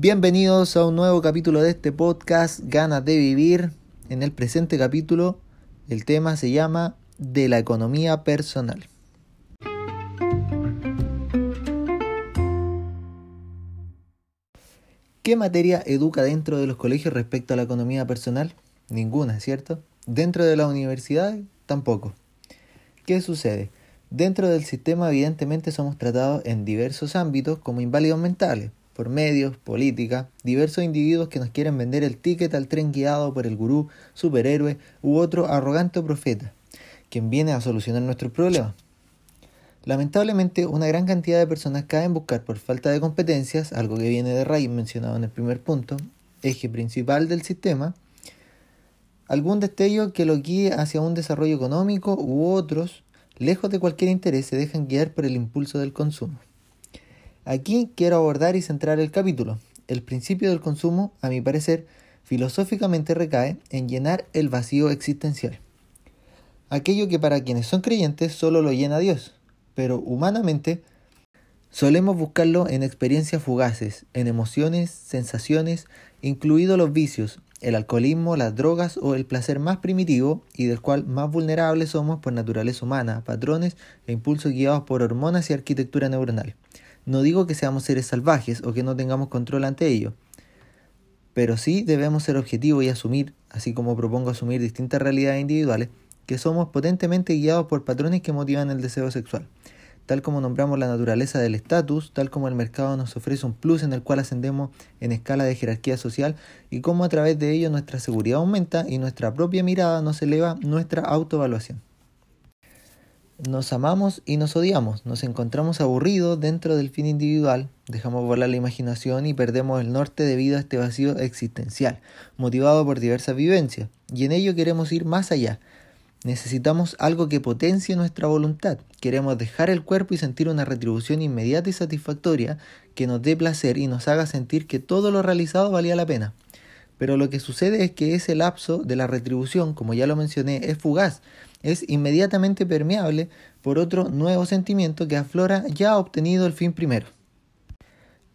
Bienvenidos a un nuevo capítulo de este podcast Ganas de Vivir. En el presente capítulo el tema se llama de la economía personal. ¿Qué materia educa dentro de los colegios respecto a la economía personal? Ninguna, ¿cierto? Dentro de la universidad tampoco. ¿Qué sucede? Dentro del sistema evidentemente somos tratados en diversos ámbitos como inválidos mentales por medios, política, diversos individuos que nos quieren vender el ticket al tren guiado por el gurú, superhéroe u otro arrogante profeta, quien viene a solucionar nuestros problemas. Lamentablemente, una gran cantidad de personas caen buscar por falta de competencias, algo que viene de raíz mencionado en el primer punto, eje principal del sistema, algún destello que lo guíe hacia un desarrollo económico u otros, lejos de cualquier interés, se dejan guiar por el impulso del consumo. Aquí quiero abordar y centrar el capítulo. El principio del consumo, a mi parecer, filosóficamente recae en llenar el vacío existencial. Aquello que para quienes son creyentes solo lo llena Dios, pero humanamente solemos buscarlo en experiencias fugaces, en emociones, sensaciones, incluidos los vicios, el alcoholismo, las drogas o el placer más primitivo y del cual más vulnerables somos por naturaleza humana, patrones e impulsos guiados por hormonas y arquitectura neuronal. No digo que seamos seres salvajes o que no tengamos control ante ello, pero sí debemos ser objetivos y asumir, así como propongo asumir distintas realidades individuales, que somos potentemente guiados por patrones que motivan el deseo sexual. Tal como nombramos la naturaleza del estatus, tal como el mercado nos ofrece un plus en el cual ascendemos en escala de jerarquía social y cómo a través de ello nuestra seguridad aumenta y nuestra propia mirada nos eleva nuestra autoevaluación. Nos amamos y nos odiamos, nos encontramos aburridos dentro del fin individual, dejamos volar la imaginación y perdemos el norte debido a este vacío existencial, motivado por diversas vivencias, y en ello queremos ir más allá. Necesitamos algo que potencie nuestra voluntad, queremos dejar el cuerpo y sentir una retribución inmediata y satisfactoria que nos dé placer y nos haga sentir que todo lo realizado valía la pena. Pero lo que sucede es que ese lapso de la retribución, como ya lo mencioné, es fugaz, es inmediatamente permeable por otro nuevo sentimiento que aflora ya obtenido el fin primero.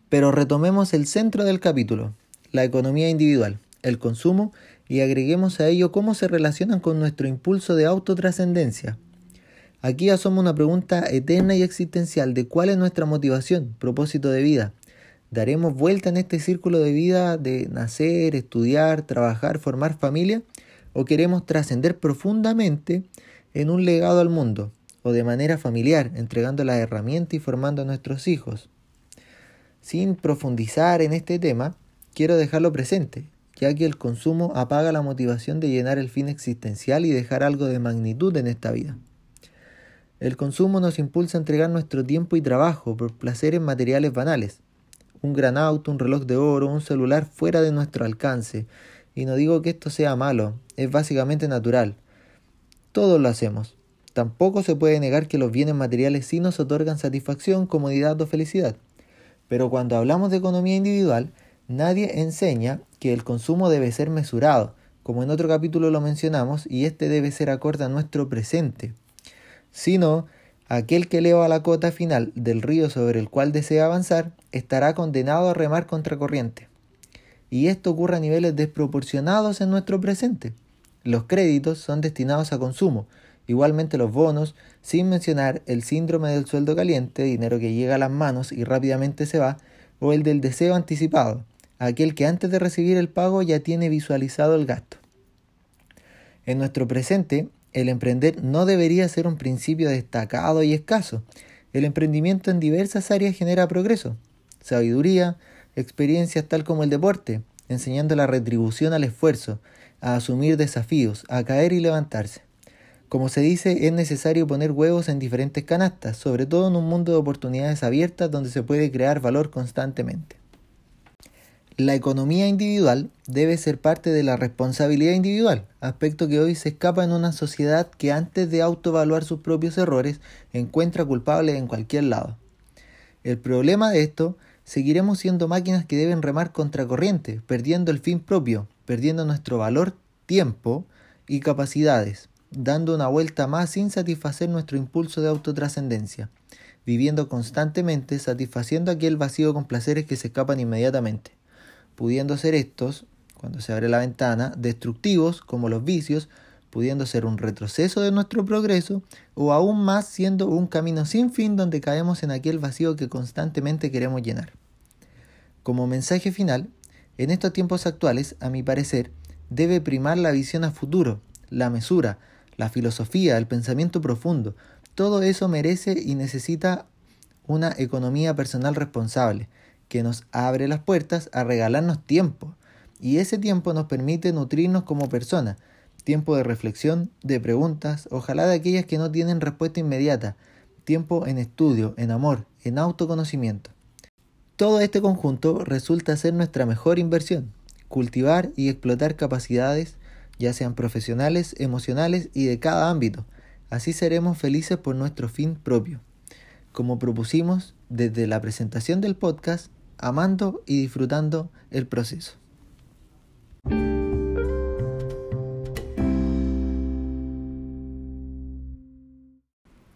Pero retomemos el centro del capítulo, la economía individual, el consumo, y agreguemos a ello cómo se relacionan con nuestro impulso de autotrascendencia. Aquí asoma una pregunta eterna y existencial de cuál es nuestra motivación, propósito de vida, ¿Daremos vuelta en este círculo de vida de nacer, estudiar, trabajar, formar familia? ¿O queremos trascender profundamente en un legado al mundo? ¿O de manera familiar, entregando la herramienta y formando a nuestros hijos? Sin profundizar en este tema, quiero dejarlo presente, ya que el consumo apaga la motivación de llenar el fin existencial y dejar algo de magnitud en esta vida. El consumo nos impulsa a entregar nuestro tiempo y trabajo por placeres materiales banales, un gran auto, un reloj de oro, un celular fuera de nuestro alcance. Y no digo que esto sea malo, es básicamente natural. Todos lo hacemos. Tampoco se puede negar que los bienes materiales sí nos otorgan satisfacción, comodidad o felicidad. Pero cuando hablamos de economía individual, nadie enseña que el consumo debe ser mesurado, como en otro capítulo lo mencionamos, y este debe ser acorde a nuestro presente. Sino Aquel que eleva la cota final del río sobre el cual desea avanzar estará condenado a remar contracorriente. Y esto ocurre a niveles desproporcionados en nuestro presente. Los créditos son destinados a consumo, igualmente los bonos, sin mencionar el síndrome del sueldo caliente, dinero que llega a las manos y rápidamente se va, o el del deseo anticipado, aquel que antes de recibir el pago ya tiene visualizado el gasto. En nuestro presente, el emprender no debería ser un principio destacado y escaso. El emprendimiento en diversas áreas genera progreso, sabiduría, experiencias tal como el deporte, enseñando la retribución al esfuerzo, a asumir desafíos, a caer y levantarse. Como se dice, es necesario poner huevos en diferentes canastas, sobre todo en un mundo de oportunidades abiertas donde se puede crear valor constantemente. La economía individual debe ser parte de la responsabilidad individual, aspecto que hoy se escapa en una sociedad que antes de autoevaluar sus propios errores encuentra culpables en cualquier lado. El problema de esto, seguiremos siendo máquinas que deben remar contracorriente, perdiendo el fin propio, perdiendo nuestro valor, tiempo y capacidades, dando una vuelta más sin satisfacer nuestro impulso de autotrascendencia, viviendo constantemente satisfaciendo aquel vacío con placeres que se escapan inmediatamente pudiendo ser estos, cuando se abre la ventana, destructivos como los vicios, pudiendo ser un retroceso de nuestro progreso o aún más siendo un camino sin fin donde caemos en aquel vacío que constantemente queremos llenar. Como mensaje final, en estos tiempos actuales, a mi parecer, debe primar la visión a futuro, la mesura, la filosofía, el pensamiento profundo. Todo eso merece y necesita una economía personal responsable, que nos abre las puertas a regalarnos tiempo. Y ese tiempo nos permite nutrirnos como personas, tiempo de reflexión, de preguntas, ojalá de aquellas que no tienen respuesta inmediata, tiempo en estudio, en amor, en autoconocimiento. Todo este conjunto resulta ser nuestra mejor inversión, cultivar y explotar capacidades, ya sean profesionales, emocionales y de cada ámbito. Así seremos felices por nuestro fin propio. Como propusimos desde la presentación del podcast, amando y disfrutando el proceso.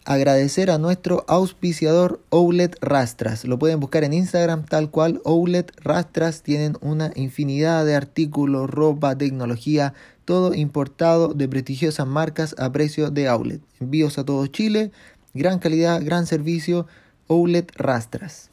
agradecer a nuestro auspiciador Oulet Rastras. Lo pueden buscar en Instagram tal cual Oulet Rastras. Tienen una infinidad de artículos, ropa, tecnología, todo importado de prestigiosas marcas a precio de outlet. Envíos a todo Chile, gran calidad, gran servicio. Oulet Rastras.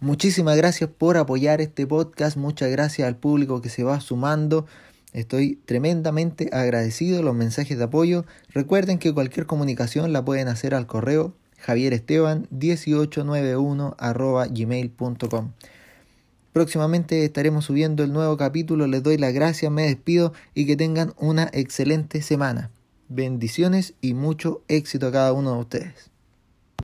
Muchísimas gracias por apoyar este podcast. Muchas gracias al público que se va sumando. Estoy tremendamente agradecido los mensajes de apoyo. Recuerden que cualquier comunicación la pueden hacer al correo javieresteban1891 gmail.com. Próximamente estaremos subiendo el nuevo capítulo. Les doy las gracias, me despido y que tengan una excelente semana. Bendiciones y mucho éxito a cada uno de ustedes.